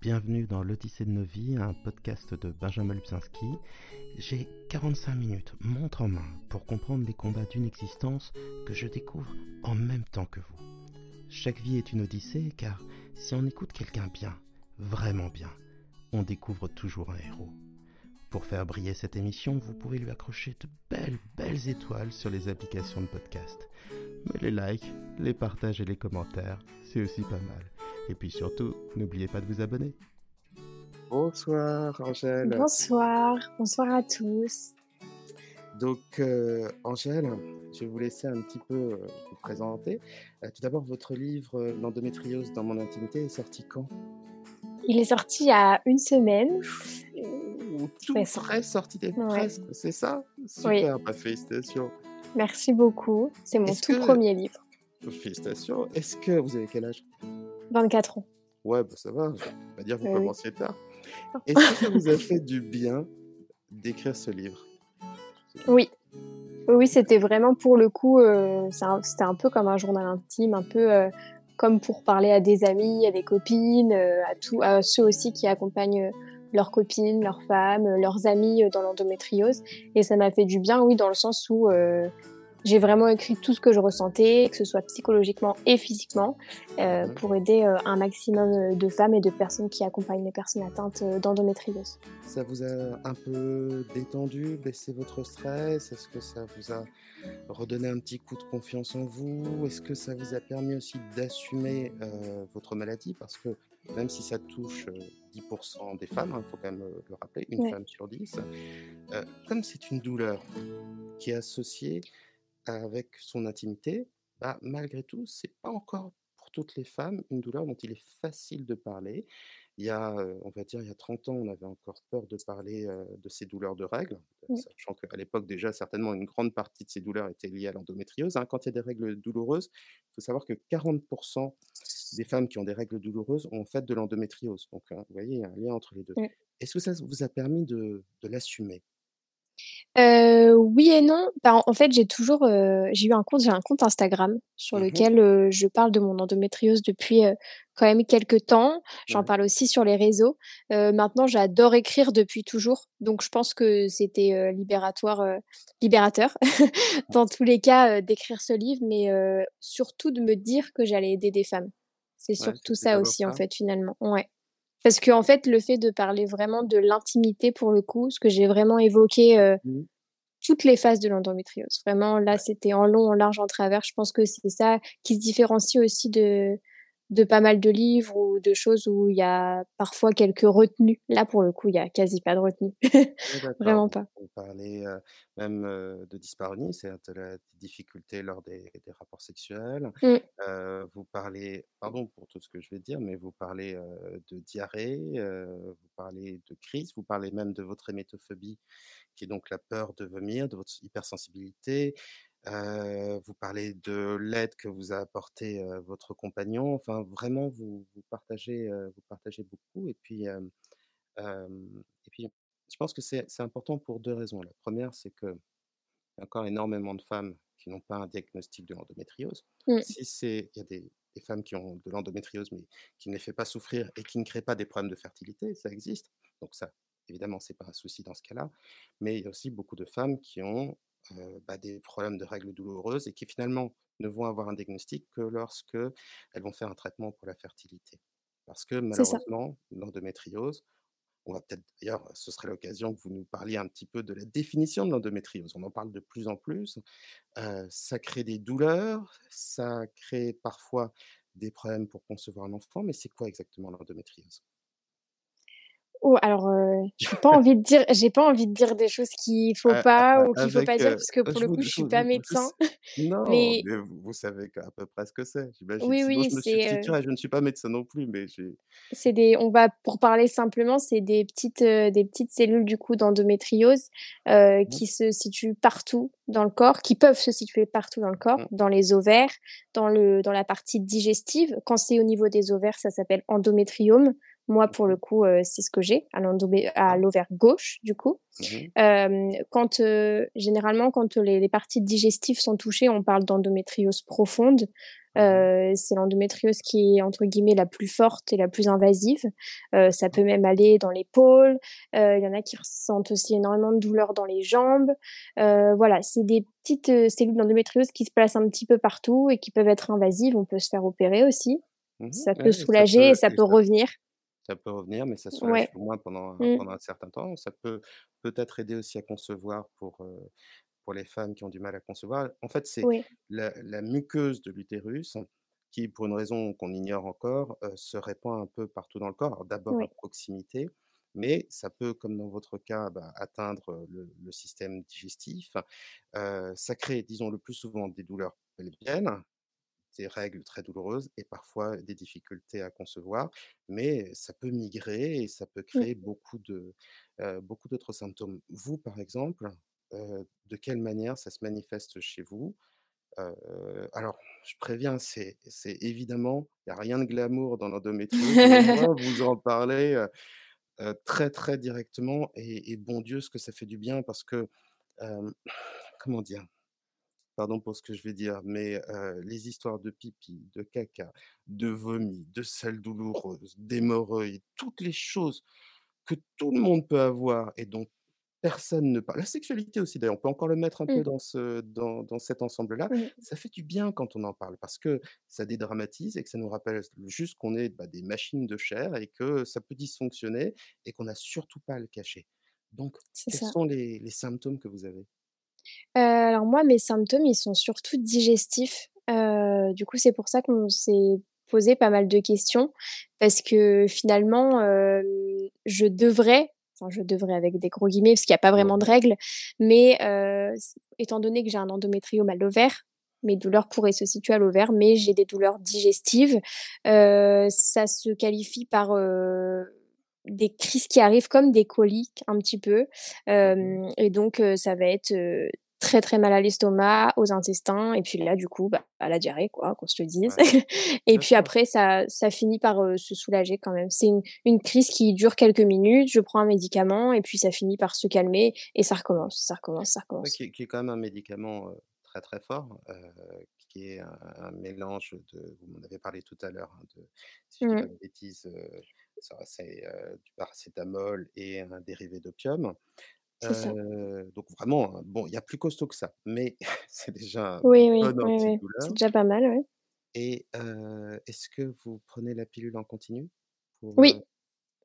bienvenue dans l'Odyssée de nos vies, un podcast de Benjamin Lubzinski. J'ai 45 minutes, montre en main, pour comprendre les combats d'une existence que je découvre en même temps que vous. Chaque vie est une odyssée car si on écoute quelqu'un bien, vraiment bien, on découvre toujours un héros. Pour faire briller cette émission, vous pouvez lui accrocher de belles, belles étoiles sur les applications de podcast. Mais les likes, les partages et les commentaires, c'est aussi pas mal. Et puis surtout, n'oubliez pas de vous abonner. Bonsoir Angèle. Bonsoir, bonsoir à tous. Donc euh, Angèle, je vais vous laisser un petit peu euh, vous présenter. Euh, tout d'abord, votre livre L'endométriose dans mon intimité est sorti quand? Il est sorti il y a une semaine. tout frais sorti des presque, c'est ça? Super, oui. bah, félicitations. Merci beaucoup, c'est mon tout que... premier livre. Félicitations. Est-ce que vous avez quel âge? 24 ans. Ouais, bah ça va, je vais pas dire que vous commenciez tard. Est-ce que ça vous a fait du bien d'écrire ce livre? Oui. Oui, c'était vraiment pour le coup, euh, c'était un peu comme un journal intime, un peu euh, comme pour parler à des amis, à des copines, euh, à, tout, à ceux aussi qui accompagnent leurs copines, leurs femmes, leurs amis dans l'endométriose. Et ça m'a fait du bien, oui, dans le sens où j'ai vraiment écrit tout ce que je ressentais, que ce soit psychologiquement et physiquement, euh, pour aider euh, un maximum de femmes et de personnes qui accompagnent les personnes atteintes euh, d'endométriose. Ça vous a un peu détendu, baissé votre stress? Est-ce que ça vous a redonné un petit coup de confiance en vous? Est-ce que ça vous a permis aussi d'assumer euh, votre maladie? Parce que même si ça touche 10% des femmes, il hein, faut quand même le rappeler, une ouais. femme sur 10, comme c'est une douleur qui est associée avec son intimité, bah, malgré tout, c'est pas encore pour toutes les femmes une douleur dont il est facile de parler. Il y a, on va dire, il y a 30 ans, on avait encore peur de parler de ces douleurs de règles, oui. sachant qu'à l'époque, déjà, certainement, une grande partie de ces douleurs étaient liées à l'endométriose. Hein. Quand il y a des règles douloureuses, il faut savoir que 40% des femmes qui ont des règles douloureuses ont en fait de l'endométriose. Donc, hein, vous voyez, il y a un lien entre les deux. Oui. Est-ce que ça vous a permis de, de l'assumer? Heu, oui et non. Bah, en fait, j'ai toujours, heu, j'ai eu un compte j'ai un compte Instagram sur Mmh lequel, heu, je parle de mon endométriose depuis, heu, quand même quelques temps. J'en Ouais. parle aussi sur les réseaux. Heu, maintenant, j'adore écrire depuis toujours, donc je pense que c'était, heu, libératoire, heu, libérateur dans tous les cas, heu, d'écrire ce livre, mais heu, surtout de me dire que j'allais aider des femmes. C'est Ouais, surtout c'était ça d'abord aussi, en ça? fait, finalement. Ouais. Parce qu'en fait, le fait de parler vraiment de l'intimité pour le coup, ce que j'ai vraiment évoqué, heu, Mmh. toutes les phases de l'endométriose. Vraiment, là, c'était en long, en large, en travers. Je pense que c'est ça qui se différencie aussi de de pas mal de livres ou de choses où il y a parfois quelques retenues. Là, pour le coup, il y a quasi pas de retenue. Ouais, d'accord. Vraiment pas. vous parlez, heu, même, heu, de dyspareunie, c'est-à-dire de la des difficultés lors des des rapports sexuels. Mmh. Heu, vous parlez pardon pour tout ce que je vais dire, mais vous parlez, de diarrhée, vous parlez de crise, vous parlez même de votre hémétophobie, qui est donc la peur de vomir, de votre hypersensibilité. Vous parlez de l'aide que vous a apporté, votre compagnon. Enfin, vraiment, vous vous partagez, vous partagez beaucoup et puis, et puis, je pense que c'est important pour 2 raisons. La 1re, c'est qu'il y a encore énormément de femmes qui n'ont pas un diagnostic de l'endométriose. Mmh. Si c'est il y a des des femmes qui ont de l'endométriose, mais qui ne les fait pas souffrir et qui ne créent pas des problèmes de fertilité, ça existe. Donc ça, évidemment, c'est pas un souci dans ce cas-là. Mais il y a aussi beaucoup de femmes qui ont, bah, des problèmes de règles douloureuses et qui finalement ne vont avoir un diagnostic que lorsqu'elles vont faire un traitement pour la fertilité. Parce que malheureusement, l'endométriose, on va peut-être d'ailleurs, ce serait l'occasion que vous nous parliez un petit peu de la définition de l'endométriose. On en parle de plus en plus. Heu, ça crée des douleurs, ça crée parfois des problèmes pour concevoir un enfant, mais c'est quoi exactement l'endométriose? Oh, alors, heu, j'ai pas envie de dire j'ai pas envie de dire des choses qu'il faut pas a ou qu'il faut pas dire heu, parce que pour je le vous coup, je je suis vous pas je médecin. non, Mais mais vous vous savez à peu près ce que c'est. Oui, Sinon oui, je me substituerais, je ne suis pas médecin non plus, mais j'ai c'est des on va pour parler simplement, c'est des petites, heu, des petites cellules du coup d'endométriose, Mmh. qui se situent partout dans le corps, qui peuvent se situer partout dans le corps, Mmh. dans les ovaires, dans le dans la partie digestive. Quand c'est au niveau des ovaires, ça s'appelle endométriome. Moi, pour le coup, heu, c'est ce que j'ai à D'accord. l'ovaire gauche, du coup. Mmh mh. Hem, quand, heu, généralement, quand les les parties digestives sont touchées, on parle d'endométriose profonde. Mmh c'est l'endométriose qui est entre guillemets la plus forte et la plus invasive. ça peut même aller dans l'épaule. Il y en a qui ressentent aussi énormément de douleurs dans les jambes. voilà, c'est des petites cellules d'endométriose qui se placent un petit peu partout et qui peuvent être invasives. On peut se faire opérer aussi. Mmh ça peut soulager et ça peut revenir. Ça peut revenir, mais ça soulage au moins pendant, mmh. pendant un certain temps. Ça peut peut-être aider aussi à concevoir pour, pour les femmes qui ont du mal à concevoir. En fait, c'est la, muqueuse de l'utérus qui, pour une raison qu'on ignore encore, se répand un peu partout dans le corps. D'abord à proximité, mais ça peut, comme dans votre cas, bah, atteindre le, système digestif. ça crée, disons, le plus souvent des douleurs pelviennes, des règles très douloureuses et parfois des difficultés à concevoir, mais ça peut migrer et ça peut créer beaucoup de beaucoup d'autres symptômes. Vous, par exemple, de quelle manière ça se manifeste chez vous? Alors, je préviens, c'est évidemment, il n'y a rien de glamour dans l'endométriose. vous en parlez très, très directement. Et, bon Dieu, ce que ça fait du bien parce que, comment dire, pardon pour ce que je vais dire, mais les histoires de pipi, de caca, de vomi, de selles douloureuses, d'hémorroïdes, toutes les choses que tout le monde peut avoir et dont personne ne parle. La sexualité aussi, d'ailleurs, on peut encore le mettre un peu mmh. dans, ce, dans, dans cet ensemble-là. Ça fait du bien quand on en parle parce que ça dédramatise et que ça nous rappelle juste qu'on est bah, des machines de chair et que ça peut dysfonctionner et qu'on n'a surtout pas à le cacher. Donc, quels sont les, les symptômes que vous avez? Alors moi, mes symptômes, ils sont surtout digestifs. du coup, c'est pour ça qu'on s'est posé pas mal de questions parce que finalement, je devrais enfin je devrais avec des gros guillemets parce qu'il n'y a pas vraiment de règles, mais étant donné que j'ai un endométriome à l'ovaire, mes douleurs pourraient se situer à l'ovaire, mais j'ai des douleurs digestives. ça se qualifie par des crises qui arrivent comme des coliques un petit peu. Mmh et donc, ça va être très très mal à l'estomac, aux intestins, et puis là, du coup, bah, à la diarrhée, quoi, qu'on se le dise. et puis après, ça, ça finit par se soulager quand même. C'est une, une, crise qui dure quelques minutes, je prends un médicament, et puis ça finit par se calmer, et ça recommence, ça recommence, ça recommence. qui, est quand même un médicament très très fort, qui est un, mélange de, vous m'en avez parlé tout à l'heure, hein, de, si je dis pas mmh. de bêtises, c'est du paracétamol et un dérivé d'opium. donc vraiment, hein, bon, il y a plus costaud que ça, mais c'est déjà oui, oui, oui, c'est déjà pas mal, oui. Et est-ce que vous prenez la pilule en continu Oui,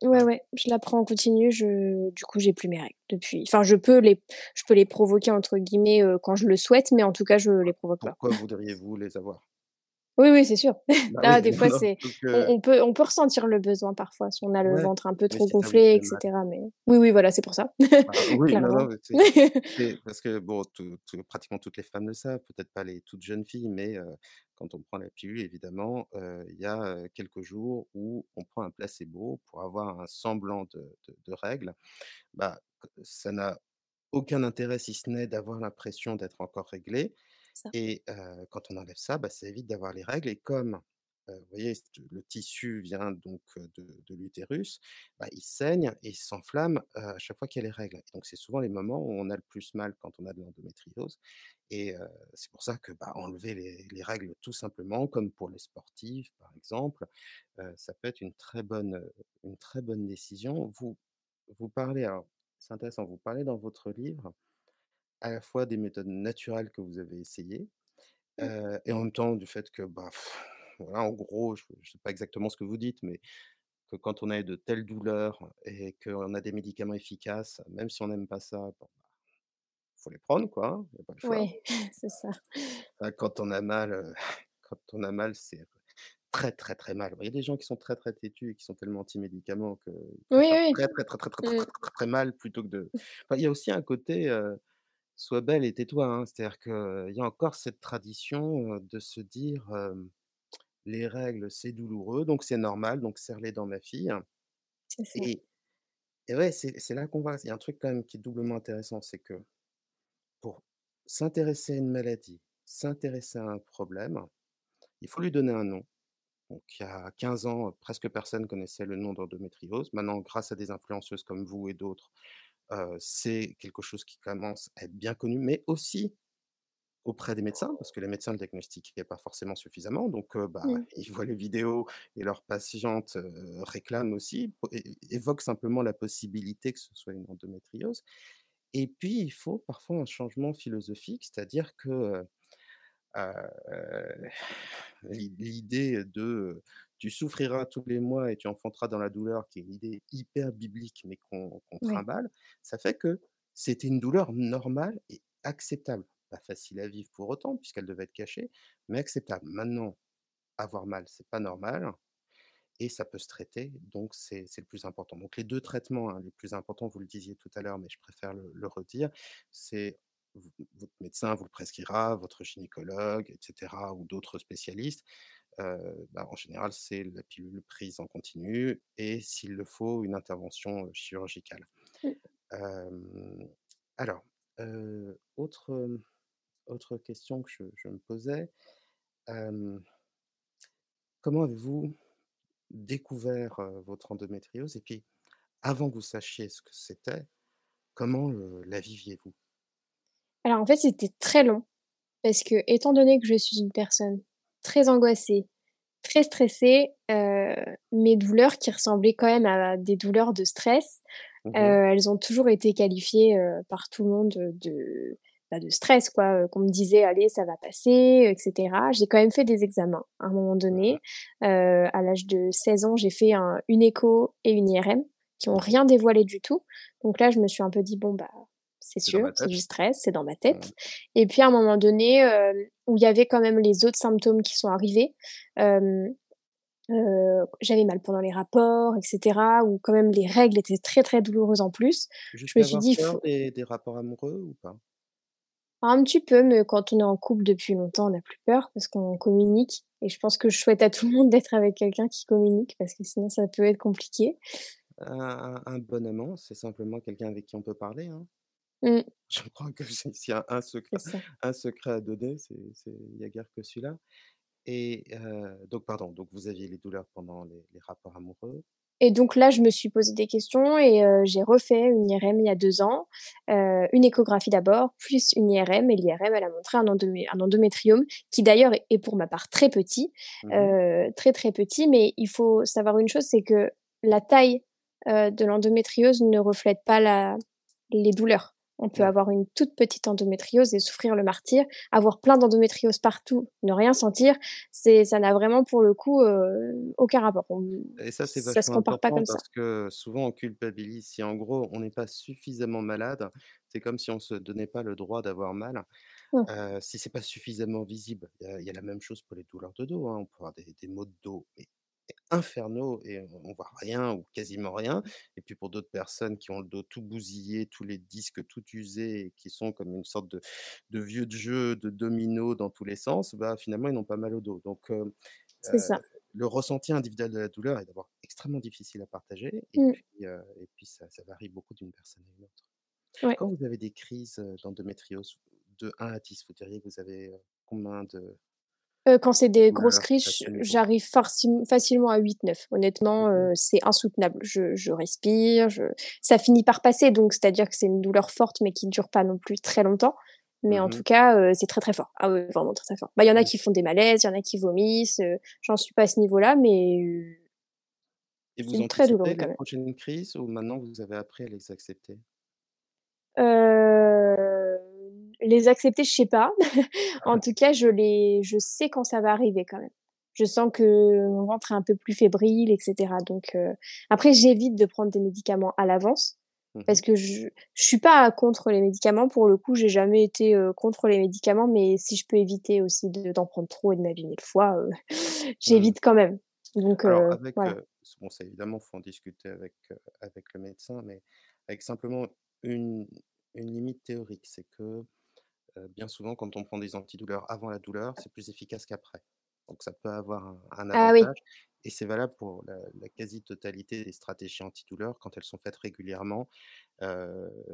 ouais, ouais, je la prends en continu. Je, du coup, j'ai plus mes règles depuis. Enfin, je peux les, je peux les provoquer entre guillemets quand je le souhaite, mais en tout cas, je les provoque pas. Pourquoi voudriez-vous les avoir? Oui, oui, c'est sûr. Bah des fois, c'est, on, peut, on peut ressentir le besoin parfois si on a le ventre un peu trop gonflé, etc. Mais oui, oui, voilà, c'est pour ça. Bah oui, non, parce que bon, pratiquement toutes les femmes le savent, peut-être pas les toutes jeunes filles, mais quand on prend la pilule, évidemment, il y a quelques jours où on prend un placebo pour avoir un semblant de, de règles. Bah, ça n'a aucun intérêt si ce n'est d'avoir l'impression d'être encore réglé. Et quand on enlève ça, bah, ça évite d'avoir les règles. Et comme, vous voyez, le tissu vient donc de, l'utérus, bah, il saigne et s'enflamme à chaque fois qu'il y a les règles. donc c'est souvent les moments où on a le plus mal quand on a de l'endométriose. Et c'est pour ça que bah, enlever les, règles tout simplement, comme pour les sportifs par exemple, ça peut être une très bonne, une très bonne décision. Vous, vous parlez, alors c'est intéressant, vous parlez dans votre livre à la fois des méthodes naturelles que vous avez essayées, mmh. et en même temps du fait que, bah, voilà, en gros, je ne sais pas exactement ce que vous dites, mais que quand on a de telles douleurs et qu'on a des médicaments efficaces, même si on n'aime pas ça, il bah, faut les prendre, quoi. A pas le choix. Oui, c'est ça. Quand on a mal, quand on a mal, c'est très très très mal. Il y a des gens qui sont très très têtus et qui sont tellement anti-médicaments que oui, oui. très très très très très, très, très, mal plutôt que de. il y a aussi un côté sois belle et tais-toi. Hein. C'est-à-dire qu'il y a encore cette tradition de se dire les règles, c'est douloureux, donc c'est normal, donc serre-les dans ma fille. Et, et ouais, c'est là qu'on voit. Il y a un truc quand même qui est doublement intéressant, c'est que pour s'intéresser à une maladie, s'intéresser à un problème, il faut lui donner un nom. Donc, il y a 15 ans, presque personne connaissait le nom d'endométriose. Maintenant, grâce à des influenceuses comme vous et d'autres, c'est quelque chose qui commence à être bien connu, mais aussi auprès des médecins, parce que les médecins ne le diagnostiquaient pas forcément suffisamment. Donc, bah, Mmh. ils voient les vidéos et leurs patientes réclament aussi, évoquent simplement la possibilité que ce soit une endométriose. Et puis, il faut parfois un changement philosophique, c'est-à-dire que l'idée de tu souffriras tous les mois et tu enfanteras dans la douleur, qui est une idée hyper biblique, mais qu'on trimballe, ça fait que c'était une douleur normale et acceptable. Pas facile à vivre pour autant, puisqu'elle devait être cachée, mais acceptable. Maintenant, avoir mal, c'est pas normal et ça peut se traiter, donc c'est le plus important. Donc les deux traitements hein, les plus importants, vous le disiez tout à l'heure, mais je préfère le, redire, c'est votre médecin vous le prescrira, votre gynécologue, etc., ou d'autres spécialistes. Bah, en général, c'est la pilule prise en continu et, s'il le faut, une intervention chirurgicale. Mmh. alors, autre, autre question que je, je me posais, comment avez-vous découvert votre endométriose et puis avant que vous sachiez ce que c'était, comment la viviez-vous? Alors en fait, c'était très long parce que étant donné que je suis une personne très angoissée, très stressée, mes douleurs qui ressemblaient quand même à des douleurs de stress, mmh elles ont toujours été qualifiées par tout le monde de de stress, quoi, qu'on me disait, allez, ça va passer, etc. J'ai quand même fait des examens à un moment donné. À l'âge de 16 ans, j'ai fait un, une écho et une IRM qui ont rien dévoilé du tout. Donc là, je me suis un peu dit, bon, bah, c'est sûr, c'est du stress, c'est dans ma tête. Mmh. Et puis à un moment donné, où il y avait quand même les autres symptômes qui sont arrivés, j'avais mal pendant les rapports, etc. Ou quand même les règles étaient très très douloureuses en plus. je me suis dit, peur des, des rapports amoureux ou pas? Un petit peu, mais quand on est en couple depuis longtemps, on n'a plus peur parce qu'on communique. Et je pense que je souhaite à tout le monde d'être avec quelqu'un qui communique parce que sinon ça peut être compliqué. Un, bon amant, c'est simplement quelqu'un avec qui on peut parler. Hein. Mmh. Je crois que s'il y a un secret, un secret à donner, il n'y a guère que celui-là. Et donc, pardon, donc vous aviez les douleurs pendant les rapports amoureux. Et donc là, je me suis posé des questions et j'ai refait une IRM il y a deux ans, une échographie d'abord, plus une IRM. Et l'IRM, elle a montré un, un endométriome qui d'ailleurs est pour ma part très petit, mmh très très petit. Mais il faut savoir une chose, c'est que la taille de l'endométriose ne reflète pas la, les douleurs. On peut avoir une toute petite endométriose et souffrir le martyr, avoir plein d'endométriose partout, ne rien sentir, c'est ça n'a vraiment pour le coup euh, aucun rapport. et ça c'est vachement se compare pas comme parce que souvent on culpabilise si en gros on n'est pas suffisamment malade, c'est comme si on se donnait pas le droit d'avoir mal. Si mmh. Euh, si c'est pas suffisamment visible, il y, a la même chose pour les douleurs de dos. Hein. On peut avoir des, des maux de dos infernaux et on voit rien ou quasiment rien. Et puis pour d'autres personnes qui ont le dos tout bousillé, tous les disques tout usés, et qui sont comme une sorte de, de vieux de jeu de domino dans tous les sens, bah, finalement ils n'ont pas mal au dos. Donc ça. le ressenti individuel de la douleur est d'abord extrêmement difficile à partager et mmh. puis, et puis ça, ça, varie beaucoup d'une personne à une autre. Quand vous avez des crises d'endométriose de 1 à 10, vous diriez que vous avez combien de, quand c'est des grosses crises, j'arrive facilement à 8-9. Honnêtement, mmh c'est insoutenable. Je, je respire, je... ça finit par passer, donc c'est-à-dire que c'est une douleur forte, mais qui ne dure pas non plus très longtemps. Mais en mmh tout cas, c'est très très fort. Ah oui, vraiment très très fort. Bah, il y en a mmh. qui font des malaises, il y en a qui vomissent. J'en suis pas à ce niveau-là, mais Et vous très douloureux quand même. prochaine crise ou maintenant vous avez appris à les accepter? Euh les accepter, je sais pas. en tout cas, je les, je sais quand ça va arriver quand même. Je sens que mon ventre est un peu plus fébrile, etc. Donc euh, après, j'évite de prendre des médicaments à l'avance mmh parce que je, je suis pas contre les médicaments. Pour le coup, j'ai jamais été euh, contre les médicaments, mais si je peux éviter aussi d'en prendre trop et de m'abîmer le foie, euh, mmh. j'évite quand même. Donc Alors, avec, bon, ça évidemment, faut en discuter avec avec le médecin, mais avec simplement une une limite théorique, c'est que bien souvent, quand on prend des antidouleurs avant la douleur, c'est plus efficace qu'après. Donc ça peut avoir un, ah avantage. Et c'est valable pour la, quasi-totalité des stratégies antidouleurs. Quand elles sont faites régulièrement,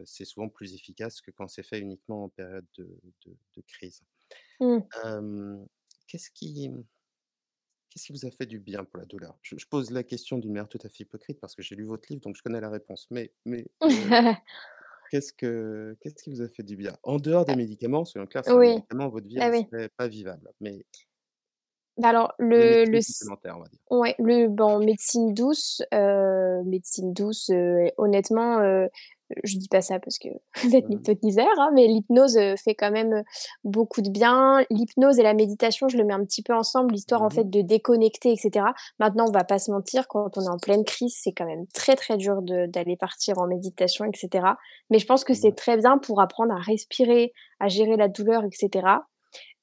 c'est souvent plus efficace que quand c'est fait uniquement en période de, crise. Mmh. qu'est-ce qui... Qu'est-ce qui vous a fait du bien pour la douleur? Je, pose la question d'une manière tout à fait hypocrite parce que j'ai lu votre livre, donc je connais la réponse. Mais, mais qu'est-ce que qu'est-ce qui vous a fait du bien? En dehors des Bah médicaments, soyons clairs, sans les médicaments, votre vie, ah oui. serait pas vivable, mais Bah, alors le le on va dire. ouais, le bon, médecine douce, heu, médecine douce, honnêtement, je dis pas ça parce que vous êtes hypnotiseur, hein, mais l'hypnose, heu, fait quand même, heu, beaucoup de bien. L'hypnose et la méditation, je le mets un petit peu ensemble, histoire, en Mmh mh. fait, de déconnecter et cetera. Maintenant, on va pas se mentir, quand on est en pleine crise, c'est quand même très, très dur d'aller partir en méditation et cetera. Mais je pense que c'est très bien pour apprendre à respirer, à gérer la douleur et cetera.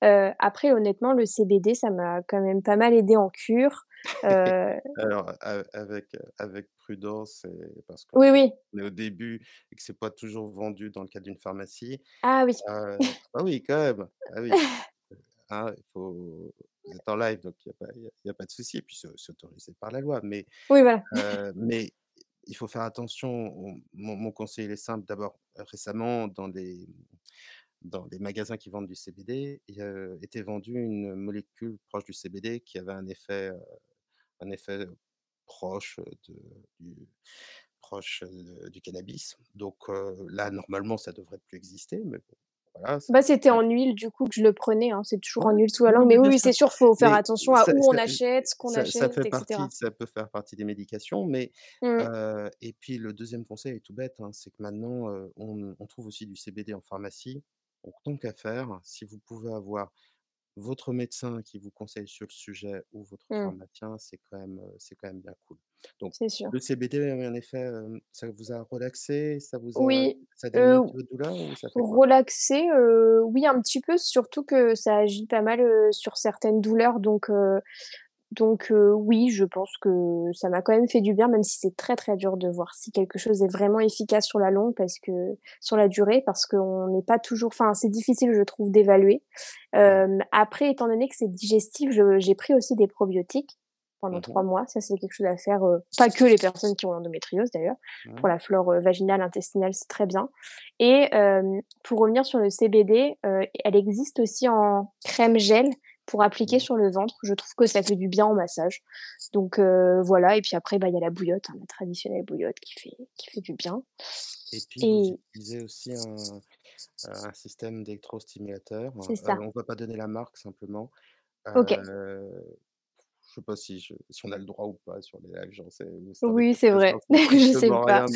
Heu, après honnêtement, le CBD, ça m'a quand même pas mal aidé en cure, heu Alors, avec, heu, avec prudence et parce qu'on Oui, oui. est au début et que c'est pas toujours vendu dans le cadre d'une pharmacie. Ah oui. Heu, ah oui, quand même, ah oui, hein, il faut vous êtes en live, donc il y a a pas de souci et puis c'est autorisé par la loi, mais Oui, voilà. mais il faut faire attention. On mon mon conseil, il est simple. D'abord, récemment, dans les dans les magasins qui vendent du CBD, il, était vendu une molécule proche du CBD qui avait un effet, un effet, proche, de du proche, du cannabis. Donc là, normalement, ça devrait plus exister, mais bon, voilà, ça Bah, c'était en huile du coup que je le prenais, hein, c'est toujours Ouais, en huile sous la langue, mais oui, c'est sûr, faut faire mais attention à ça où on ça achète, ce qu'on ça ça achète fait et partie cetera. ça peut faire partie des médications, mais Mmh. et puis le 2e conseil est tout bête, hein, c'est que maintenant, on trouve aussi du CBD en pharmacie. Donc tant qu'à faire, si vous pouvez avoir votre médecin qui vous conseille sur le sujet ou votre Mmh. pharmacien, c'est quand même, c'est quand même bien cool. Donc le CBD un effet, ça vous a relaxé, ça vous a Oui, ça a heu, un petit peu de douleur ou ça fait quoi? relaxé, heu, oui, un petit peu, surtout que ça agit pas mal, sur certaines douleurs, donc donc heu, oui, je pense que ça m'a quand même fait du bien, même si c'est très, très dur de voir si quelque chose est vraiment efficace sur la longue parce que sur la durée, parce qu'on n'est pas toujours enfin, c'est difficile, je trouve, d'évaluer. Hem, après, étant donné que c'est digestif, j'ai pris aussi des probiotiques pendant Mmh 3 mh. mois. Ça, c'est quelque chose à faire, heu, pas que les personnes qui ont l'endométriose d'ailleurs. Pour la flore, vaginale, intestinale, c'est très bien et hem, pour revenir sur le CBD, elle existe aussi en crème gel pour appliquer sur le ventre. Je trouve que ça fait du bien en massage. Donc heu, voilà et puis après, bah, il y a la bouillotte, hein, la traditionnelle bouillotte qui fait qui fait du bien Et puis vous et utilisez aussi un, système d'électrostimulateur, ça. on va pas donner la marque simplement. OK. Heu, je sais pas si je si on a le droit ou pas sur les lives, j'en sais vous Oui, c'est vrai, sais je sais strictement pas.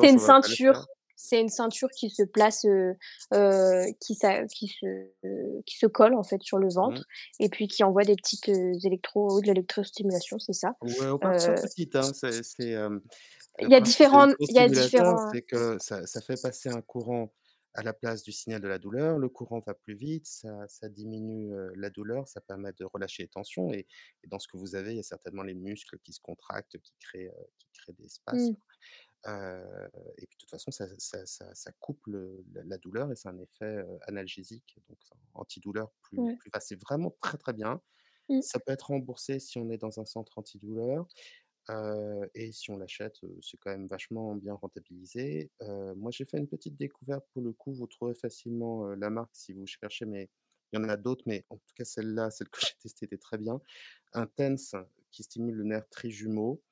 C'est une ceinture c'est une ceinture qui se place, heu heu, qui se qui se colle, en fait, sur le Mmh. ventre et puis qui envoie des petites, oui, de l'électrostimulation, c'est ça. Ouais, on Heu petite, hein, c'est Il y a différentes il y a l'électrostimulateur, différents c'est que ça ça fait passer un courant à la place du signal de la douleur. Le courant va plus vite, ça ça diminue, la douleur, ça permet de relâcher les tensions et et dans ce que vous avez, il y a certainement les muscles qui se contractent, qui créent, qui créent des spasmes. Mmh. Heu et puis de toute façon, ça ça ça ça coupe le la la douleur et c'est un effet, analgésique, donc antidouleur plus Ouais. plus vraiment très, très bien. Mmh. Ça peut être remboursé si on est dans un centre antidouleur, heu et si on l'achète, c'est quand même vachement bien rentabilisé. Moi, j'ai fait une petite découverte pour le coup, vous trouverez facilement, la marque si vous cherchez, mais il y en a d'autres, mais en tout cas celle-là, celle que j'ai testée était très bien. Un TENS qui stimule le nerf trijumeau,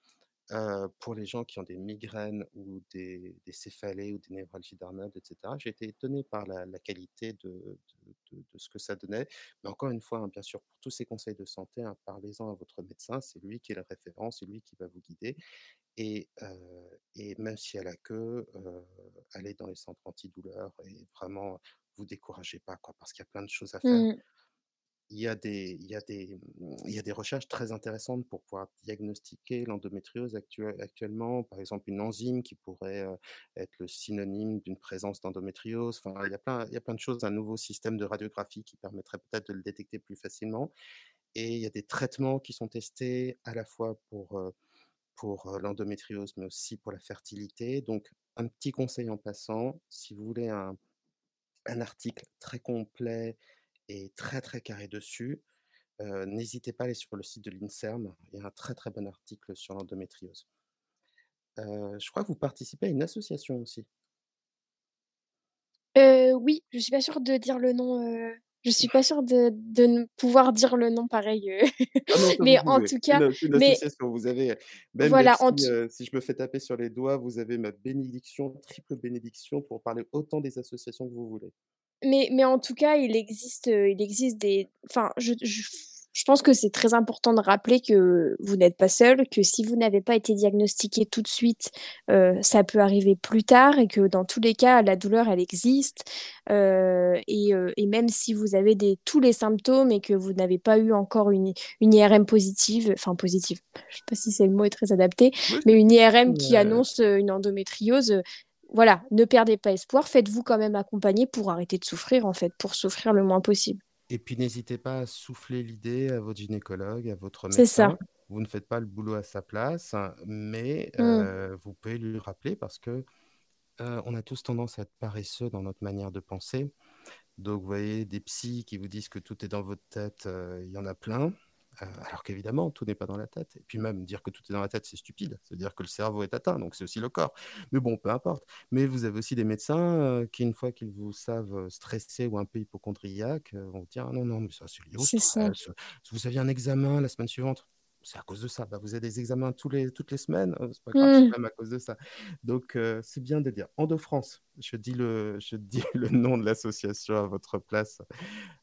pour les gens qui ont des migraines ou des céphalées ou des névralgies d'Arnold et cetera. J'ai été étonné par la la qualité de ce que ça donnait, mais encore une fois, hein, bien sûr, pour tous ces conseils de santé, hein, parlez-en à votre médecin, c'est lui qui est le référent, c'est lui qui va vous guider et même s'il y a la queue, heu, allez dans les centres antidouleurs et vraiment vous découragez pas, quoi, parce qu'il y a plein de choses à faire. Mmh mh. Il y a des il y a des, il y a des recherches très intéressantes pour pouvoir diagnostiquer l'endométriose actuel actuellement. Par exemple, une enzyme qui pourrait, heu, être le synonyme d'une présence d'endométriose. Enfin, il y a plein il y a plein de choses, un nouveau système de radiographie qui permettrait peut-être de le détecter plus facilement et il y a des traitements qui sont testés à la fois pour, heu, pour, heu, l'endométriose, mais aussi pour la fertilité. Donc un petit conseil en passant, si vous voulez un un article très complet et très, très carré dessus, n'hésitez pas à aller sur le site de l'INSERM. Il y a un très, très bon article sur l'endométriose. Je crois que vous participez à une association aussi? Oui, je suis pas sûre de dire le nom, je suis pas sûre de, pouvoir dire le nom pareil. Ah mais en tout cas, une, mais vous avez même, voilà, si, si, je me fais taper sur les doigts, vous avez ma bénédiction, triple bénédiction pour parler autant des associations que vous voulez. Mais, mais en tout cas, il existe, il existe des. Enfin, je, je je pense que c'est très important de rappeler que vous n'êtes pas seul, que si vous n'avez pas été diagnostiqué tout de suite, euh, ça peut arriver plus tard et que dans tous les cas, la douleur, elle existe. Euh, et, euh, et, même si vous avez des, tous les symptômes et que vous n'avez pas eu encore une, une IRM positive, enfin positive, je ne sais pas si c'est le mot est très adapté, mais une IRM qui annonce une endométriose, voilà, ne perdez pas espoir, faites-vous quand même accompagner pour arrêter de souffrir, en fait, pour souffrir le moins possible. Et puis n'hésitez pas à souffler l'idée à votre gynécologue, à votre C'est ça. médecin. Vous ne faites pas le boulot à sa place, mais Mmh. euh, vous pouvez lui rappeler parce que euh, on a tous tendance à être paresseux dans notre manière de penser. Donc, vous voyez, des psys qui vous disent que tout est dans votre tête, euh, il y en a plein. Euh, alors qu'évidemment, tout n'est pas dans la tête. Et puis même dire que tout est dans la tête, c'est stupide. C'est-à-dire que le cerveau est atteint, donc c'est aussi le corps. Mais bon, peu importe. Mais vous avez aussi des médecins euh, qui, une fois qu'ils vous savent euh, stressé ou un peu hypochondriaque, vont dire ah non, non, mais ça, c'est lié au stress. Vous aviez un examen la semaine suivante c'est à cause de ça. Bah, vous avez des examens tous les, toutes les semaines, c'est pas grave, c'est mmh. même à cause de ça. Donc, c'est bien de dire Endo France. Je dis le, je dis le nom de l'association à votre place.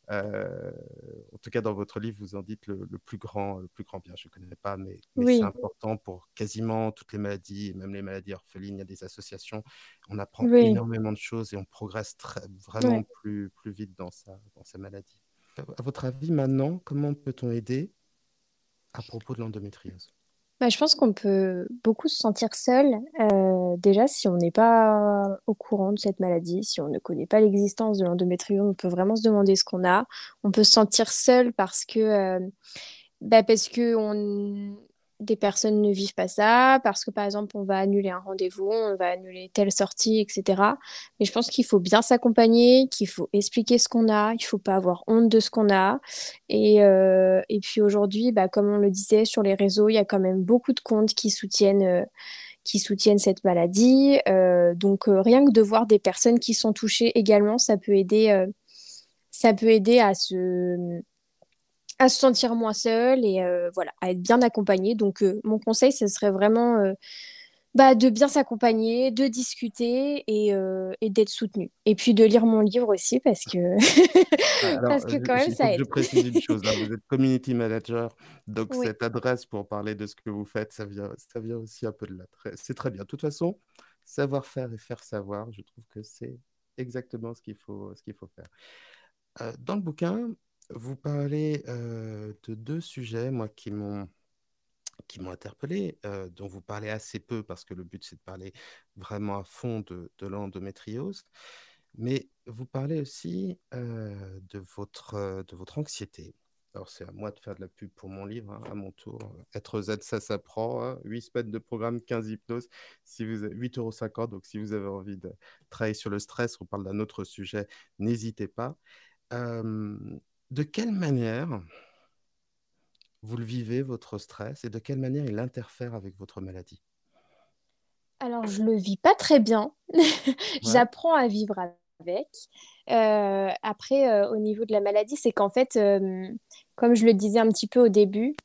en tout cas, dans votre livre, vous en dites le, plus grand, le plus grand bien. Je ne connais pas, mais, mais c'est important pour quasiment toutes les maladies, même les maladies orphelines. Il y a des associations. On apprend énormément de choses et on progresse très, vraiment plus, plus vite dans, sa, dans sa maladie. À votre avis, maintenant, comment peut-on aider à propos de l'endométriose bah, Je pense qu'on peut beaucoup se sentir seul, euh, déjà si on n'est pas au courant de cette maladie, si on ne connaît pas l'existence de l'endométriose, on peut vraiment se demander ce qu'on a. On peut se sentir seul parce que, euh, bah, parce que on, des personnes ne vivent pas ça, parce que par exemple, on va annuler un rendez-vous, on va annuler telle sortie, etc. Mais je pense qu'il faut bien s'accompagner, qu'il faut expliquer ce qu'on a, il faut pas avoir honte de ce qu'on a. Et, euh, et puis aujourd'hui, bah, comme on le disait sur les réseaux, il y a quand même beaucoup de comptes qui soutiennent. Euh, qui soutiennent cette maladie. Euh, donc rien que de voir des personnes qui sont touchées également, ça peut aider, ça peut aider à se, à se sentir moins seul et euh, voilà, à être bien accompagné. Donc, euh, mon conseil, ce serait vraiment euh, bah, de bien s'accompagner, de discuter et, et d'être soutenu. Et puis de lire mon livre aussi parce que, parce que quand même, ça aide. Je précise une chose, vous êtes community manager, donc cette adresse pour parler de ce que vous faites, ça vient, ça vient aussi un peu de là. C'est très bien. De toute façon, savoir faire et faire savoir, je trouve que c'est exactement ce qu'il faut, ce qu'il faut faire. dans le bouquin, vous parlez de deux sujets, moi, qui m'ont qui m'ont interpellé, dont vous parlez assez peu parce que le but c'est de parler vraiment à fond de, l'endométriose, mais vous parlez aussi de, votre, de votre anxiété. Alors c'est à moi de faire de la pub pour mon livre, hein, à mon tour. Être Z, ça s'apprend. 8 hein. semaines de programme, 15 hypnoses, si vous 8,50 euros. Donc si vous avez envie de travailler sur le stress, on parle d'un autre sujet, n'hésitez pas de quelle manière vous le vivez, votre stress, et de quelle manière il interfère avec votre maladie? Alors, je le vis pas très bien. J'apprends à vivre avec. Euh, après, euh, au niveau de la maladie, c'est qu'en fait, euh, comme je le disais un petit peu au début,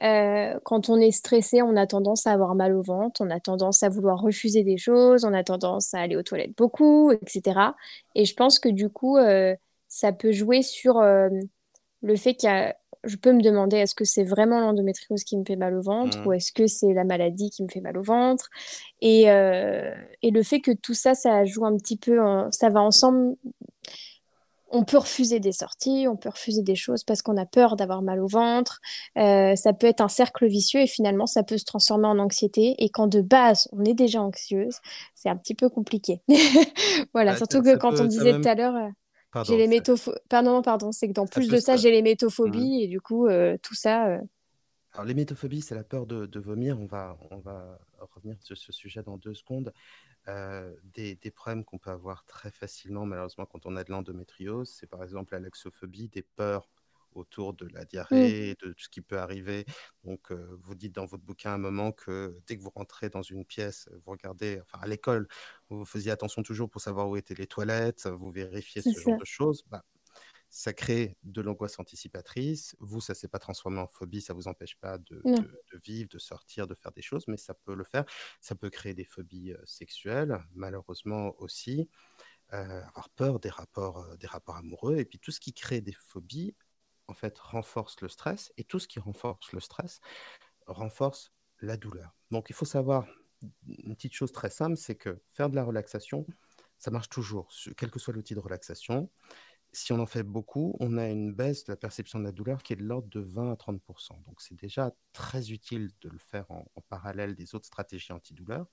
quand on est stressé, on a tendance à avoir mal au ventre, on a tendance à vouloir refuser des choses, on a tendance à aller aux toilettes beaucoup, etc. Et je pense que du coup, ça peut jouer sur le fait qu'il y a je peux me demander est-ce que c'est vraiment l'endométriose qui me fait mal au ventre mmh. ou est-ce que c'est la maladie qui me fait mal au ventre? Et, euh, et, le fait que tout ça ça joue un petit peu ça va ensemble on peut refuser des sorties on peut refuser des choses parce qu'on a peur d'avoir mal au ventre euh, ça peut être un cercle vicieux et finalement ça peut se transformer en anxiété et quand de base on est déjà anxieuse c'est un petit peu compliqué voilà surtout que quand on disait tout à l'heure j'ai les métophobies. Pardon, pardon, c'est que dans plus de ça, j'ai les métophobies mmh. et du coup, euh, tout ça. Euh, Alors, les métophobies, c'est la peur de, vomir. On va, on va revenir sur ce sujet dans deux secondes. Euh, des, des, problèmes qu'on peut avoir très facilement, malheureusement, quand on a de l'endométriose, c'est par exemple la laxophobie, des peurs autour de la mmh. diarrhée, de tout ce qui peut arriver. Donc, euh, vous dites dans votre bouquin à un moment que dès que vous rentrez dans une pièce, vous regardez, enfin à l'école, vous faisiez attention toujours pour savoir où étaient les toilettes, vous vérifiez ce genre de choses. Bah, ça crée de l'angoisse anticipatrice. Vous, ça ne s'est pas transformé en phobie, ça ne vous empêche pas de, Non. de- de vivre, de sortir, de faire des choses, mais ça peut le faire. Ça peut créer des phobies euh, sexuelles, malheureusement aussi, euh, avoir peur des rapports, euh, des rapports amoureux, et puis tout ce qui crée des phobies, en fait, renforce le stress, et tout ce qui renforce le stress renforce la douleur. Donc, il faut savoir une petite chose très simple, c'est que faire de la relaxation, ça marche toujours, quel que soit l'outil de relaxation. Si on en fait beaucoup, on a une baisse de la perception de la douleur qui est de l'ordre de 20 à 30% Donc, c'est déjà très utile de le faire en, en parallèle des autres stratégies antidouleurs.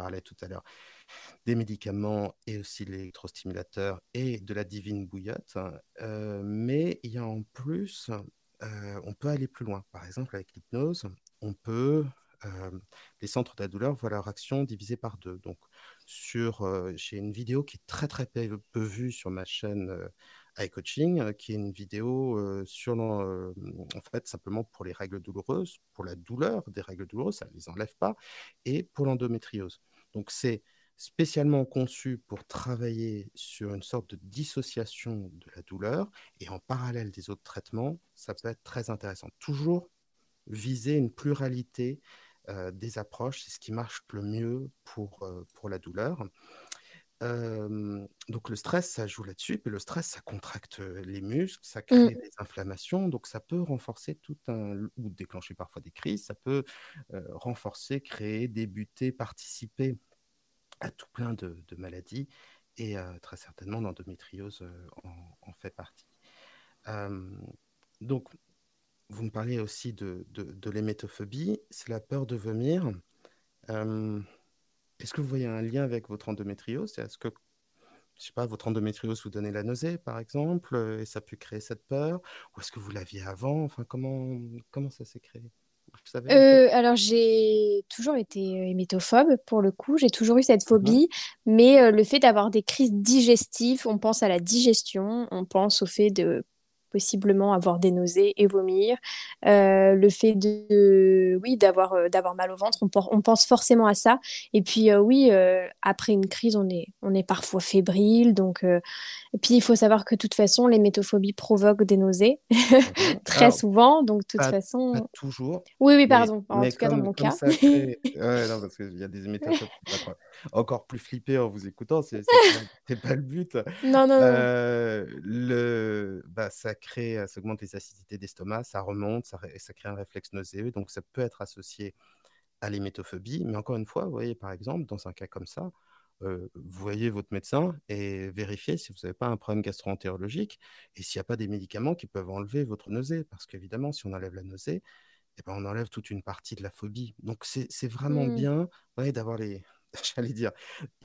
On parlait tout à l'heure des médicaments et aussi l'électrostimulateur et de la divine bouillotte. Euh, mais il y a en plus, euh, on peut aller plus loin. Par exemple, avec l'hypnose, on peut euh, les centres de la douleur voient leur action divisée par deux. Donc, sur, j'ai une vidéo qui est très très peu, vue sur ma chaîne euh, iCoaching, qui est une vidéo sur, en fait, simplement pour les règles douloureuses, pour la douleur des règles douloureuses, ça ne les enlève pas, et pour l'endométriose. Donc, c'est spécialement conçu pour travailler sur une sorte de dissociation de la douleur, et en parallèle des autres traitements, ça peut être très intéressant. Toujours viser une pluralité euh, des approches, c'est ce qui marche le mieux pour, euh, pour la douleur. Euh, donc le stress, ça joue là-dessus, puis le stress, ça contracte les muscles, ça crée Mm. des inflammations, donc ça peut renforcer tout un, ou déclencher parfois des crises, ça peut euh, renforcer, créer, débuter, participer à tout plein de, de maladies, et euh, très certainement l'endométriose en, en fait partie. Donc, vous me parlez aussi de, de, de l'hémétophobie, c'est la peur de vomir. Est-ce que vous voyez un lien avec votre endométriose? Est-ce que, je sais pas, votre endométriose vous donnait la nausée, par exemple, euh, et ça peut créer cette peur? Ou est-ce que vous l'aviez avant? Enfin, comment, comment ça s'est créé? Euh, alors j'ai toujours été euh, hémétophobe pour le coup, j'ai toujours eu cette Mhm. phobie, mais euh, le fait d'avoir des crises digestives, on pense à la digestion, on pense au fait de possiblement avoir des nausées et vomir, Euh, le fait de, oui, d'avoir euh, d'avoir mal au ventre, on, on pense forcément à ça. Et puis euh, oui, euh, après une crise, on est on est parfois fébrile, donc euh, et puis il faut savoir que de toute façon, l'hémétophobie provoque des nausées très Alors, souvent, donc de toute pas, façon. pas toujours, Oui, oui, mais, pardon. En mais tout cas, dans comme, mon comme cas. crée... Ouais, non, parce qu'il y a des sont encore plus flippés en vous écoutant, c'est c'est pas, c'est pas le but. Non, non, non. Euh, le, bah, ça crée, ça augmente les acidités d'estomac, ça remonte, ça, ré- ça crée un réflexe nauséeux, donc ça peut être associé à l'hémétophobie. Mais encore une fois, vous voyez, par exemple, dans un cas comme ça, euh, vous voyez votre médecin et vérifiez si vous n'avez pas un problème gastro-entérologique et s'il n'y a pas des médicaments qui peuvent enlever votre nausée. Parce qu'évidemment, si on enlève la nausée, eh ben, on enlève toute une partie de la phobie. Donc, c'est vraiment Hmm. bien ouais, d'avoir les, j'allais dire,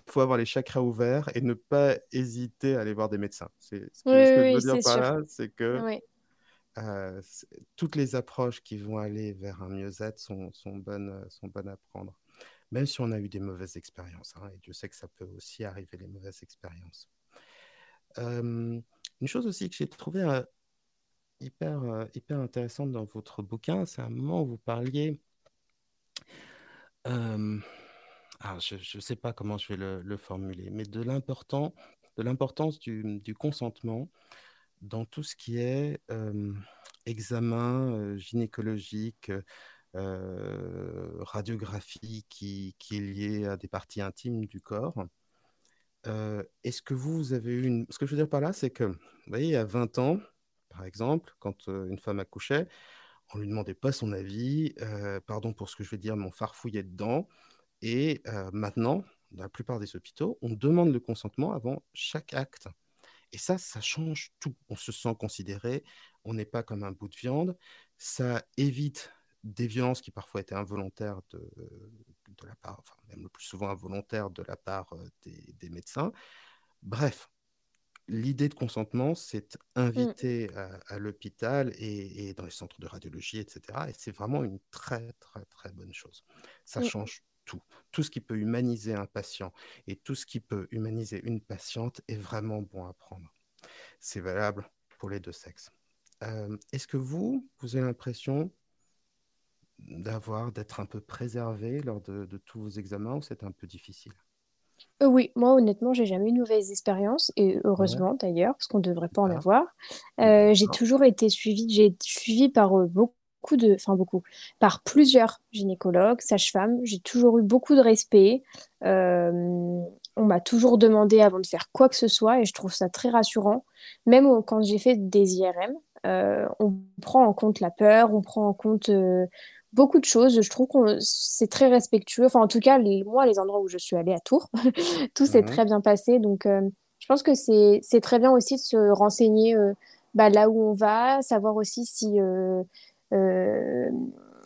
faut avoir les chakras ouverts et ne pas hésiter à aller voir des médecins. C'est ce que, Oui, ce que oui, je veux dire par sûr. là, c'est que Oui. euh, toutes les approches qui vont aller vers un mieux-être sont, sont bonnes, euh, sont bonnes à prendre. Même si on a eu des mauvaises expériences, hein, et Dieu sait que ça peut aussi arriver, les mauvaises expériences. Euh, une chose aussi que j'ai trouvé euh, hyper, hyper intéressante dans votre bouquin, c'est un moment où vous parliez alors, je ne sais pas comment je vais le, le formuler, mais de l'importance du, consentement dans tout ce qui est examen gynécologique, euh, radiographie qui, est liée à des parties intimes du corps. Est-ce que vous, avez eu une... Ce que je veux dire par là, c'est que, vous voyez, il y a 20 ans, par exemple, quand une femme accouchait, on lui demandait pas son avis, pardon pour ce que je vais dire, mais on farfouillait dedans. Et euh, maintenant, dans la plupart des hôpitaux, on demande le consentement avant chaque acte. Et ça, ça change tout. On se sent considéré, on n'est pas comme un bout de viande. Ça évite des violences qui parfois étaient involontaires de, de la part, enfin même le plus souvent involontaires de la part des, des médecins. Bref, l'idée de consentement, c'est Mm. invité à, à l'hôpital et, et dans les centres de radiologie, etc. Et c'est vraiment une très, très, très bonne chose. Ça Mm. change tout. Tout ce qui peut humaniser un patient et tout ce qui peut humaniser une patiente est vraiment bon à prendre. C'est valable pour les deux sexes. Euh, Est-ce que vous, vous avez l'impression d'avoir, d'être un peu préservé lors de, de tous vos examens ou c'est un peu difficile? Euh, oui, moi honnêtement, j'ai jamais eu une mauvaise expérience et Ouais, heureusement d'ailleurs, parce qu'on ne devrait pas en avoir. Euh, j'ai toujours été suivie, j'ai été suivie par euh, beaucoup de, enfin beaucoup, par plusieurs gynécologues, sages-femmes. J'ai toujours eu beaucoup de respect. Euh, on m'a toujours demandé avant de faire quoi que ce soit et je trouve ça très rassurant. Même quand j'ai fait des IRM, euh, on prend en compte la peur, on prend en compte euh, beaucoup de choses. Je trouve qu'on c'est très respectueux. Enfin, en tout cas, les- moi, les endroits où je suis allée à Tours, tout s'est Mhm. très bien passé. Donc, euh, je pense que c'est très bien aussi de se renseigner bah, là où on va, savoir aussi si euh,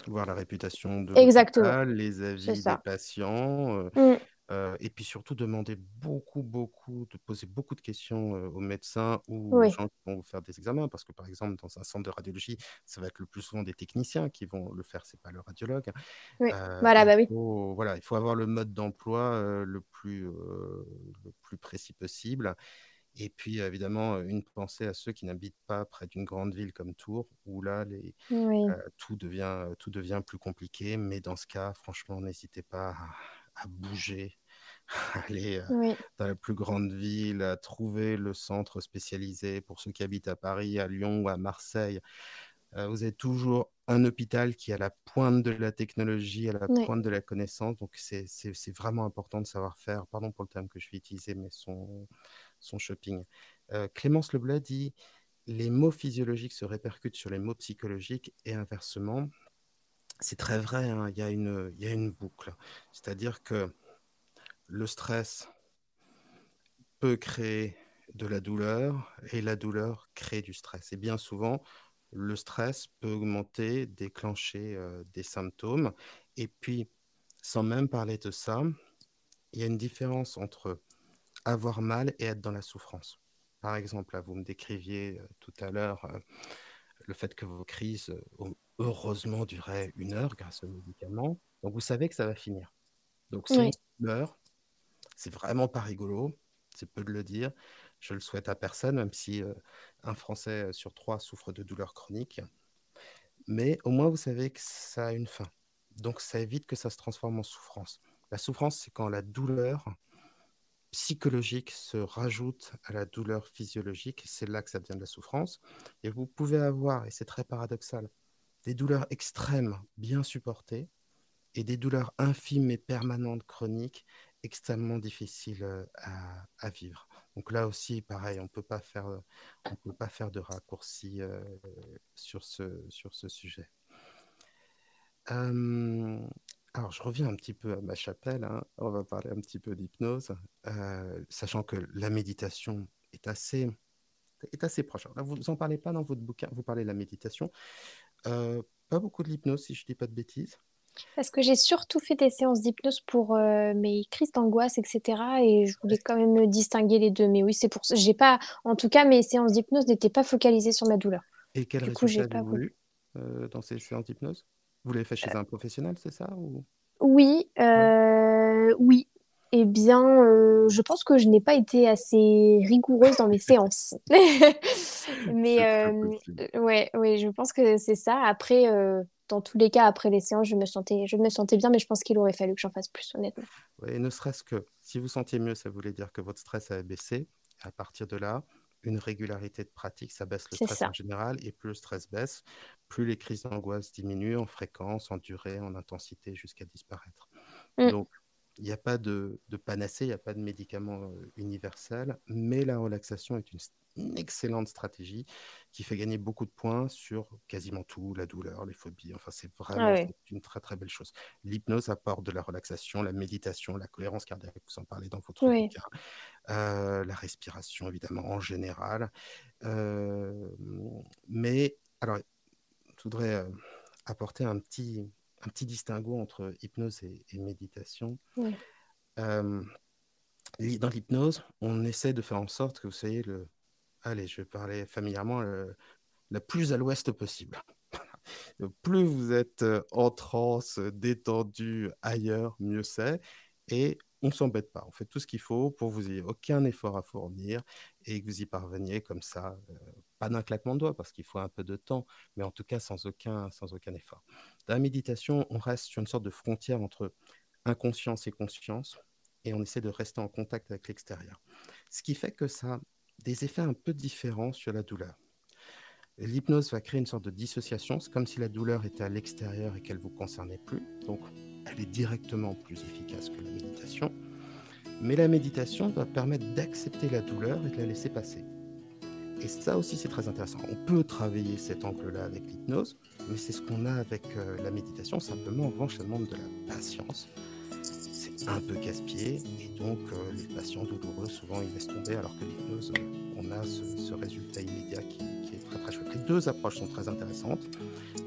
Voir la réputation de l'hôpital, les avis des patients, euh, Mm, euh, et puis surtout demander beaucoup, beaucoup, de poser beaucoup de questions euh, aux médecins ou aux gens qui vont vous faire des examens, parce que par exemple, dans un centre de radiologie, ça va être le plus souvent des techniciens qui vont le faire, c'est pas le radiologue. oui. Euh, Voilà, il bah oui. faut, voilà, il faut avoir le mode d'emploi le plus, le plus précis possible. Et puis, évidemment, une pensée à ceux qui n'habitent pas près d'une grande ville comme Tours, où là, les, Oui, euh, tout devient, tout devient plus compliqué. Mais dans ce cas, franchement, n'hésitez pas à, à bouger, à aller euh, oui, dans la plus grande ville, à trouver le centre spécialisé. Pour ceux qui habitent à Paris, à Lyon ou à Marseille, euh, vous avez toujours un hôpital qui est à la pointe de la technologie, à la oui. pointe de la connaissance. Donc, c'est vraiment important de savoir faire, pardon pour le terme que je vais utiliser, mais son, son shopping. Euh, Clémence Leblanc dit les mots physiologiques se répercutent sur les mots psychologiques et inversement. C'est très vrai, hein, il y a une, boucle. C'est-à-dire que le stress peut créer de la douleur et la douleur crée du stress. Et bien souvent, le stress peut augmenter, déclencher euh, des symptômes. Et puis, sans même parler de ça, il y a une différence entre avoir mal et être dans la souffrance. Par exemple, là, vous me décriviez euh, tout à l'heure euh, le fait que vos crises, euh, heureusement, duraient une heure grâce aux médicaments. Donc, vous savez que ça va finir. Donc, c'est une douleur, c'est vraiment pas rigolo, c'est peu de le dire. Je le souhaite à personne, même si un Français sur trois souffre de douleurs chroniques. Mais au moins, vous savez que ça a une fin. Donc, ça évite que ça se transforme en souffrance. La souffrance, c'est quand la douleur psychologique se rajoute à la douleur physiologique. C'est là que ça devient de la souffrance. Et vous pouvez avoir, et c'est très paradoxal, des douleurs extrêmes bien supportées et des douleurs infimes et permanentes chroniques extrêmement difficiles euh, à, vivre. Donc là aussi, pareil, on on peut pas faire de raccourci euh, sur ce, sur ce sujet. Alors, je reviens un petit peu à ma chapelle. hein. On va parler un petit peu d'hypnose, euh, sachant que la méditation est assez, est assez proche. Alors là, vous n'en parlez pas dans votre bouquin, vous parlez de la méditation. Euh, pas beaucoup de l'hypnose, si je dis pas de bêtises. parce que j'ai surtout fait des séances d'hypnose pour euh, mes crises d'angoisse, etc. Et je voulais quand même distinguer les deux. Mais oui, c'est pour ça. J'ai pas, en tout cas, mes séances d'hypnose n'étaient pas focalisées sur ma douleur. Et quel Du coup, résultat j'ai pas eu dans ces séances d'hypnose? Vous l'avez fait chez un professionnel, c'est ça ou... Oui, Ouais, euh, oui. Eh bien, euh, je pense que je n'ai pas été assez rigoureuse dans mes séances. Mais euh, ouais, ouais, je pense que c'est ça. Après, euh, dans tous les cas, après les séances, je me sentais, je me sentais bien, mais je pense qu'il aurait fallu que j'en fasse plus, honnêtement. Ouais, et ne serait-ce que si vous sentiez mieux, ça voulait dire que votre stress avait baissé. À partir de là, une régularité de pratique, ça baisse le stress en général. Et plus le stress baisse, plus les crises d'angoisse diminuent en fréquence, en durée, en intensité, jusqu'à disparaître. Mm. Donc, il n'y a pas de, de panacée, il n'y a pas de médicament euh, universel, mais la relaxation est une, une excellente stratégie qui fait gagner beaucoup de points sur quasiment tout, la douleur, les phobies. Enfin, c'est Ah vraiment c'est une très très belle chose. L'hypnose apporte de la relaxation, la méditation, la cohérence cardiaque, vous en parlez dans votre Oui. bouquin, euh, la respiration évidemment en général. Euh, mais alors, je voudrais euh, apporter un petit, un petit distinguo entre hypnose et, et méditation. Euh, dans l'hypnose, on essaie de faire en sorte que vous soyez le, allez, je vais parler familièrement, le- plus à l'ouest possible. Plus vous êtes euh, en transe, détendu ailleurs, mieux c'est. Et on ne s'embête pas. On fait tout ce qu'il faut pour que vous n'ayez aucun effort à fournir et que vous y parveniez comme ça, euh, pas d'un claquement de doigts parce qu'il faut un peu de temps, mais en tout cas sans aucun, sans aucun effort. Dans la méditation, on reste sur une sorte de frontière entre inconscience et conscience. et on essaie de rester en contact avec l'extérieur. Ce qui fait que ça a des effets un peu différents sur la douleur. L'hypnose va créer une sorte de dissociation. C'est comme si la douleur était à l'extérieur et qu'elle vous concernait plus. Donc, elle est directement plus efficace que la méditation. Mais la méditation va permettre d'accepter la douleur et de la laisser passer. Et ça aussi, c'est très intéressant. On peut travailler cet angle-là avec l'hypnose, mais c'est ce qu'on a avec euh, la méditation. Simplement, en revanche, ça demande de la patience. C'est un peu casse-pied, et donc euh, les patients douloureux, souvent, ils laissent tomber, alors que l'hypnose, on a ce, résultat immédiat qui, est très très chouette. Les deux approches sont très intéressantes.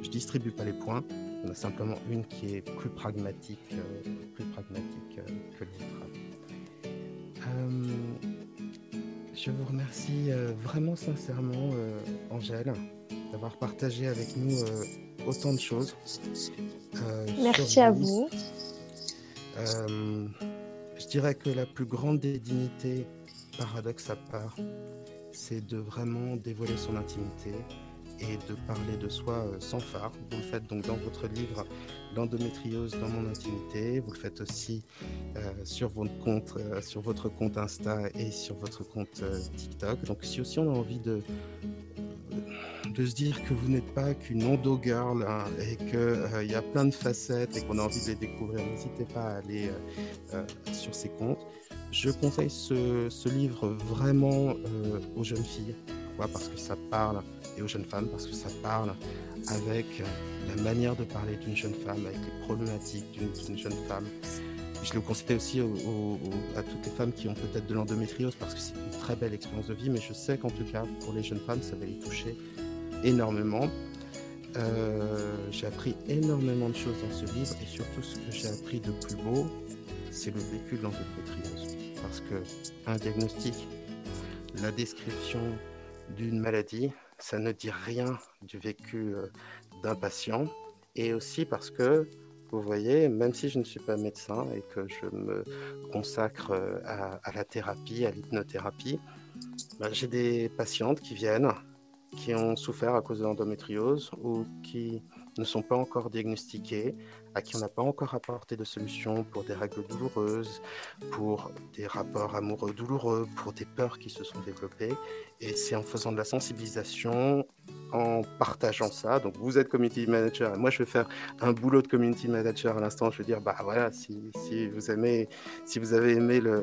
Je distribue pas les points. On a simplement une qui est plus pragmatique, euh, plus pragmatique que l'autre. Je vous remercie euh, vraiment sincèrement, euh, Angèle, d'avoir partagé avec nous euh, autant de choses. Merci à vous. je dirais que la plus grande des dignités, paradoxe à part, c'est de vraiment dévoiler son intimité, et de parler de soi euh, sans phare. Vous le faites donc dans votre livre L'endométriose dans mon intimité. Vous le faites aussi euh, sur, votre compte, euh, sur votre compte Insta et sur votre compte TikTok. Donc si aussi on a envie de, de se dire que vous n'êtes pas qu'une endo girl hein, et qu'il y a plein de facettes et qu'on a envie de les découvrir, n'hésitez pas à aller sur ces comptes. Je conseille ce livre vraiment aux jeunes filles. Parce que ça parle et aux jeunes femmes parce que ça parle avec la manière de parler d'une jeune femme, avec les problématiques d'une jeune femme. Je le conseille aussi à toutes les femmes qui ont peut-être de l'endométriose parce que c'est une très belle expérience de vie, mais je sais qu'en tout cas, pour les jeunes femmes, ça va les toucher énormément. Euh, j'ai appris énormément de choses dans ce livre et surtout ce que j'ai appris de plus beau, c'est le vécu de l'endométriose. Parce que un diagnostic, la description d'une maladie, ça ne dit rien du vécu euh, d'un patient. Et aussi parce que, vous voyez, même si je ne suis pas médecin et que je me consacre euh, à, la thérapie, à l'hypnothérapie, bah, j'ai des patientes qui viennent, qui ont souffert à cause de l'endométriose ou qui ne sont pas encore diagnostiquées, à qui on n'a pas encore apporté de solution pour des règles douloureuses, pour des rapports amoureux douloureux, pour des peurs qui se sont développées. Et c'est en faisant de la sensibilisation, en partageant ça. Donc vous êtes community manager, moi je vais faire un boulot de community manager à l'instant. Je vais dire, bah voilà, si, vous aimez, si vous avez aimé. Euh,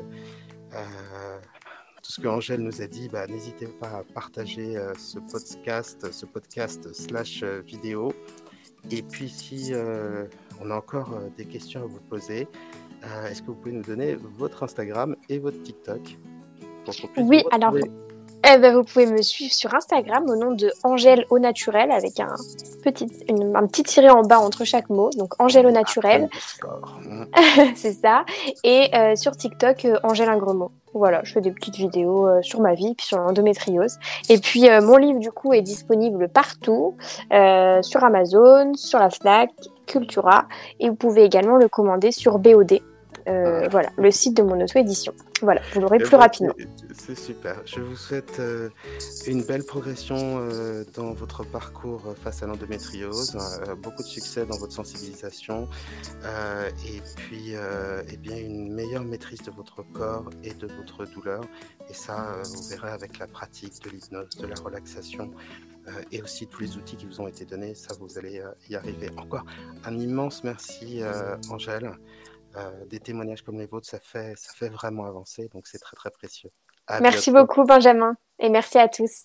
tout ce que Angèle nous a dit, bah, n'hésitez pas à partager euh, ce podcast, ce podcast slash euh, vidéo. Et puis si on a encore euh, des questions à vous poser. Euh, est-ce que vous pouvez nous donner votre Instagram et votre TikTok Oui, alors eh ben, vous pouvez me suivre sur Instagram au nom de Angèle au naturel avec un petit, un petit tiré en bas entre chaque mot. Donc Angèle au naturel. c'est ça. Et euh, sur TikTok, Angèle un gros mot. Voilà, je fais des petites vidéos sur ma vie, puis sur l'endométriose. Et puis mon livre du coup est disponible partout, sur Amazon, sur la Fnac Cultura et vous pouvez également le commander sur BOD. Euh, voilà, le site de mon auto-édition. Voilà, vous l'aurez eh plus ben, rapidement. C'est super. Je vous souhaite euh, une belle progression euh, dans votre parcours face à l'endométriose, beaucoup de succès dans votre sensibilisation et puis eh bien une meilleure maîtrise de votre corps et de votre douleur. Et ça, vous verrez avec la pratique de l'hypnose, de la relaxation, et aussi tous les outils qui vous ont été donnés. Ça, vous allez euh, y arriver. Encore un immense merci, euh, Angèle. des témoignages comme les vôtres, ça fait, ça fait vraiment avancer. Donc, c'est très, très précieux. merci beaucoup, Benjamin. Et merci à tous.